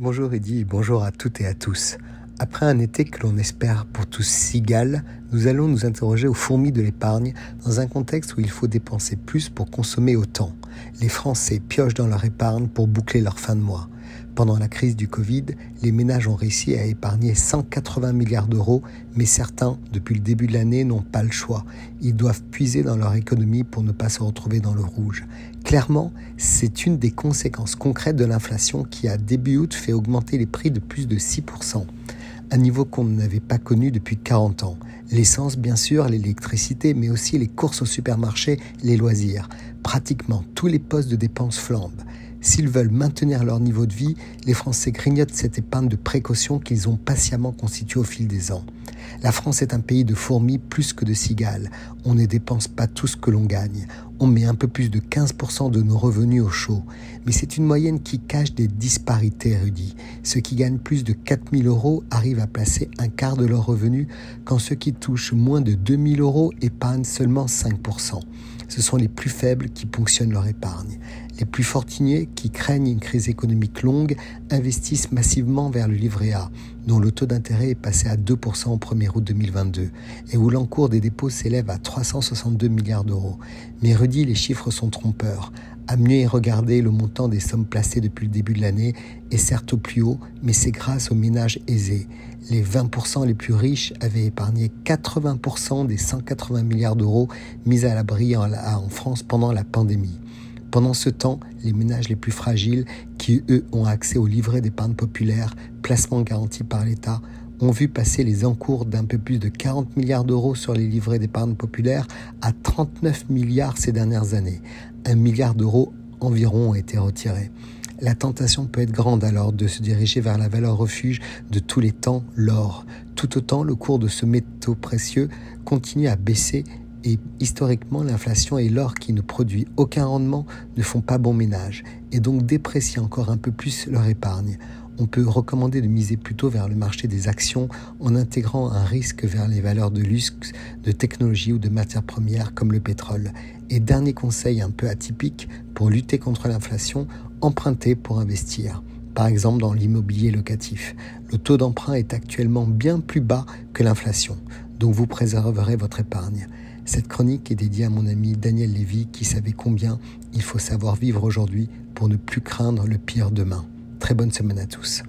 Bonjour Eddy, bonjour à toutes et à tous. Après un été que l'on espère pour tous cigales, nous allons nous interroger aux fourmis de l'épargne dans un contexte où il faut dépenser plus pour consommer autant. Les Français piochent dans leur épargne pour boucler leur fin de mois. Pendant la crise du Covid, les ménages ont réussi à épargner 180 milliards d'euros, mais certains, depuis le début de l'année, n'ont pas le choix. Ils doivent puiser dans leur économie pour ne pas se retrouver dans le rouge. Clairement, c'est une des conséquences concrètes de l'inflation qui a début août fait augmenter les prix de plus de 6% un niveau qu'on n'avait pas connu depuis 40 ans. L'essence, bien sûr, l'électricité, mais aussi les courses au supermarché, les loisirs. Pratiquement tous les postes de dépenses flambent. S'ils veulent maintenir leur niveau de vie, les Français grignotent cette épargne de précaution qu'ils ont patiemment constituée au fil des ans. La France est un pays de fourmis plus que de cigales. On ne dépense pas tout ce que l'on gagne. On met un peu plus de 15% de nos revenus au chaud. Mais c'est une moyenne qui cache des disparités, Rudy. Ceux qui gagnent plus de 4000 euros arrivent à placer un quart de leurs revenus, quand ceux qui touchent moins de 2000 euros épargnent seulement 5%. Ce sont les plus faibles qui ponctionnent leur épargne. Les plus fortunés, qui craignent une crise économique longue, investissent massivement vers le livret A, dont le taux d'intérêt est passé à 2% au 1er août 2022, et où l'encours des dépôts s'élève à 362 milliards d'euros. Mais Rudy, les chiffres sont trompeurs. À mieux y regarder, le montant des sommes placées depuis le début de l'année est certes au plus haut, mais c'est grâce aux ménages aisés. Les 20% les plus riches avaient épargné 80% des 180 milliards d'euros mis à l'abri en France pendant la pandémie. Pendant ce temps, les ménages les plus fragiles, qui eux ont accès au livret d'épargne populaire, placement garanti par l'État, ont vu passer les encours d'un peu plus de 40 milliards d'euros sur les livrets d'épargne populaire à 39 milliards ces dernières années. Un milliard d'euros environ ont été retirés. La tentation peut être grande alors de se diriger vers la valeur refuge de tous les temps, l'or. Tout autant, le cours de ce métaux précieux continue à baisser et historiquement, l'inflation et l'or qui ne produit aucun rendement ne font pas bon ménage et donc déprécient encore un peu plus leur épargne. On peut recommander de miser plutôt vers le marché des actions en intégrant un risque vers les valeurs de luxe, de technologie ou de matières premières comme le pétrole. Et dernier conseil un peu atypique pour lutter contre l'inflation, emprunter pour investir par exemple dans l'immobilier locatif. Le taux d'emprunt est actuellement bien plus bas que l'inflation, donc vous préserverez votre épargne. Cette chronique est dédiée à mon ami Daniel Lévy qui savait combien il faut savoir vivre aujourd'hui pour ne plus craindre le pire demain. Très bonne semaine à tous.